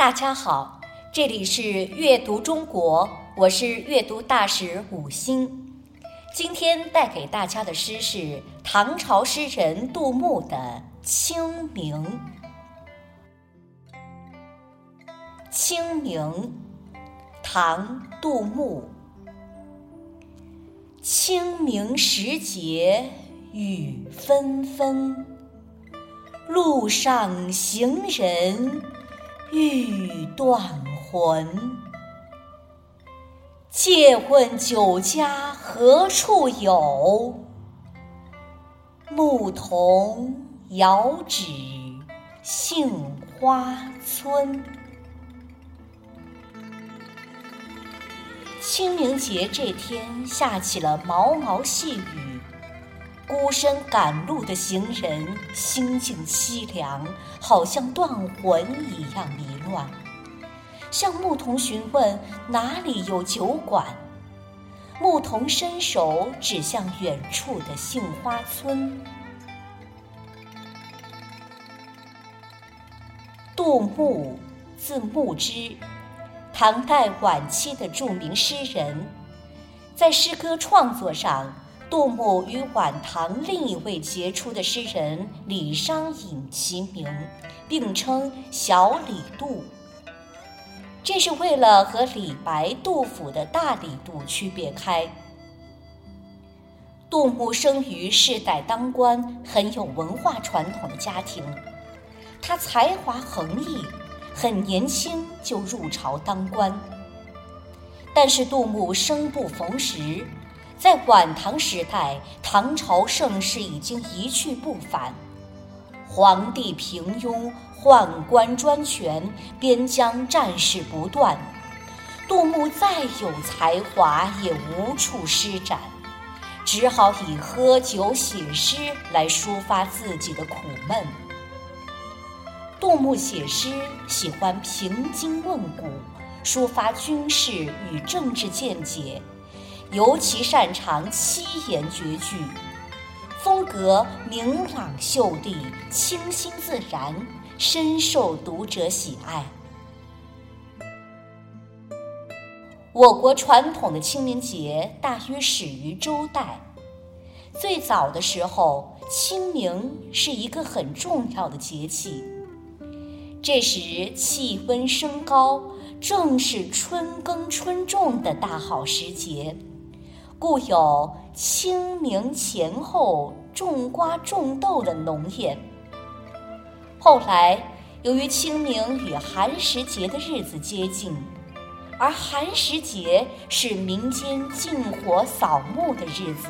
大家好，这里是阅读中国，我是阅读大使五星。今天带给大家的诗是唐朝诗人杜牧的《清明》。《清明》，唐·杜牧。清明时节雨纷纷，路上行人欲断魂。借问酒家何处有？牧童遥指杏花村。清明节这天下起了毛毛细雨，孤身赶路的行人心境凄凉，好像断魂一样迷乱。向牧童询问哪里有酒馆，牧童伸手指向远处的杏花村。杜牧，字牧之。唐代晚期的著名诗人，在诗歌创作上，杜牧与晚唐另一位杰出的诗人李商隐齐名，并称“小李杜”。这是为了和李白、杜甫的大李杜区别开。杜牧生于世代当官、很有文化传统的家庭，他才华横溢。很年轻就入朝当官，但是杜牧生不逢时，在晚唐时代，唐朝盛世已经一去不返，皇帝平庸，宦官专权，边疆战事不断，杜牧再有才华也无处施展，只好以喝酒写诗来抒发自己的苦闷。杜牧写诗喜欢评经论古，抒发军事与政治见解，尤其擅长七言绝句，风格明朗秀丽、清新自然，深受读者喜爱。我国传统的清明节大约始于周代，最早的时候，清明是一个很重要的节气。这时气温升高，正是春耕春种的大好时节，故有“清明前后种瓜种豆”的农谚。后来，由于清明与寒食节的日子接近，而寒食节是民间禁火扫墓的日子，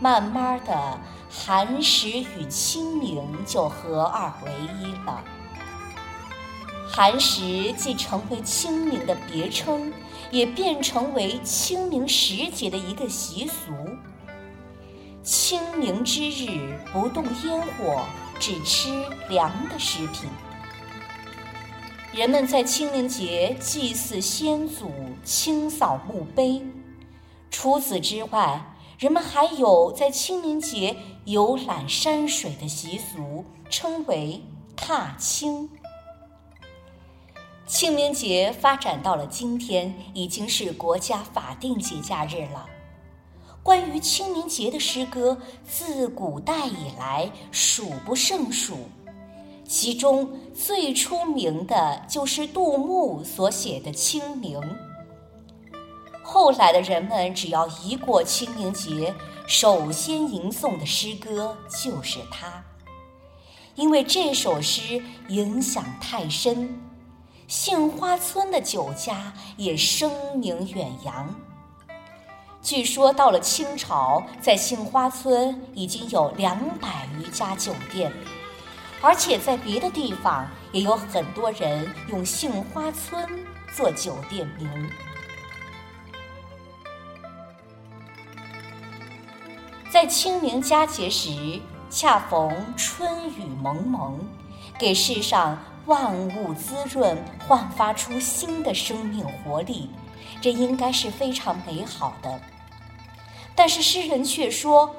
慢慢的，寒食与清明就合二为一了。寒食既成为清明的别称，也变成为清明时节的一个习俗。清明之日不动烟火，只吃凉的食品。人们在清明节祭祀先祖，清扫墓碑。除此之外，人们还有在清明节游览山水的习俗，称为踏青。清明节发展到了今天，已经是国家法定节假日了。关于清明节的诗歌，自古代以来数不胜数，其中最出名的就是杜牧所写的《清明》。后来的人们只要一过清明节，首先吟诵的诗歌就是它，因为这首诗影响太深。杏花村的酒家也声名远扬。据说到了清朝，在杏花村已经有两百余家酒店，而且在别的地方也有很多人用杏花村做酒店名。在清明佳节时，恰逢春雨蒙蒙，给世上。万物滋润，焕发出新的生命活力，这应该是非常美好的。但是诗人却说：“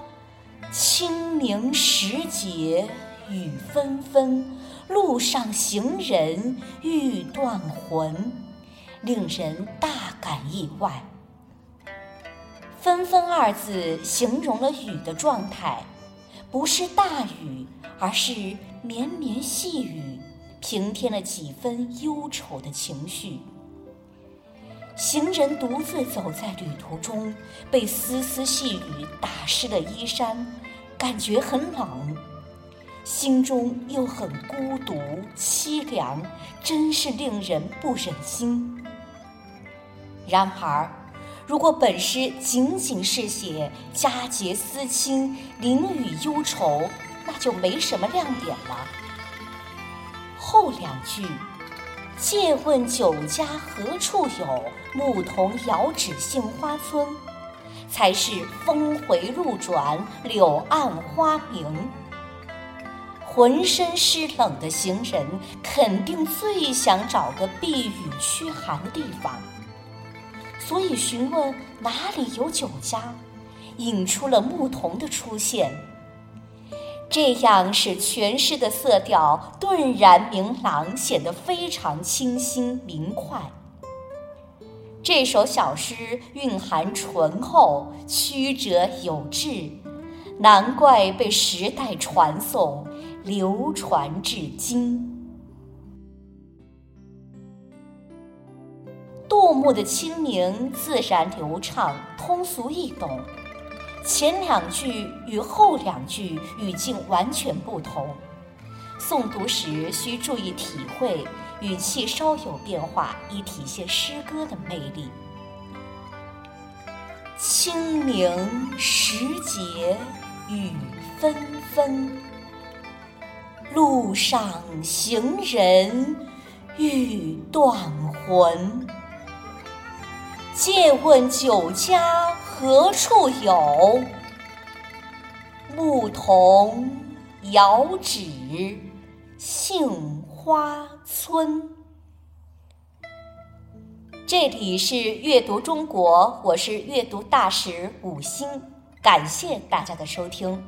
清明时节雨纷纷，路上行人欲断魂，令人大感意外。纷纷二字形容了雨的状态，不是大雨，而是绵绵细雨，平添了几分忧愁的情绪。行人独自走在旅途中，被丝丝细雨打湿了衣衫，感觉很冷，心中又很孤独凄凉，真是令人不忍心。然而，如果本诗仅仅是写佳节思亲、淋雨忧愁，那就没什么亮点了。后两句。借问酒家何处有？牧童遥指杏花村。才是峰回路转，柳暗花明。浑身湿冷的行人，肯定最想找个避雨驱寒的地方，所以询问哪里有酒家，引出了牧童的出现。这样使全诗的色调顿然明朗，显得非常清新明快。这首小诗蕴含醇厚，曲折有致，难怪被时代传颂，流传至今。杜牧的清明自然流畅，通俗易懂。前两句与后两句语境完全不同，诵读时需注意体会，语气稍有变化，以体现诗歌的魅力。清明时节雨纷纷，路上行人欲断魂。借问酒家。何处有？牧童遥指杏花村。这里是阅读中国，我是阅读大使五星，感谢大家的收听。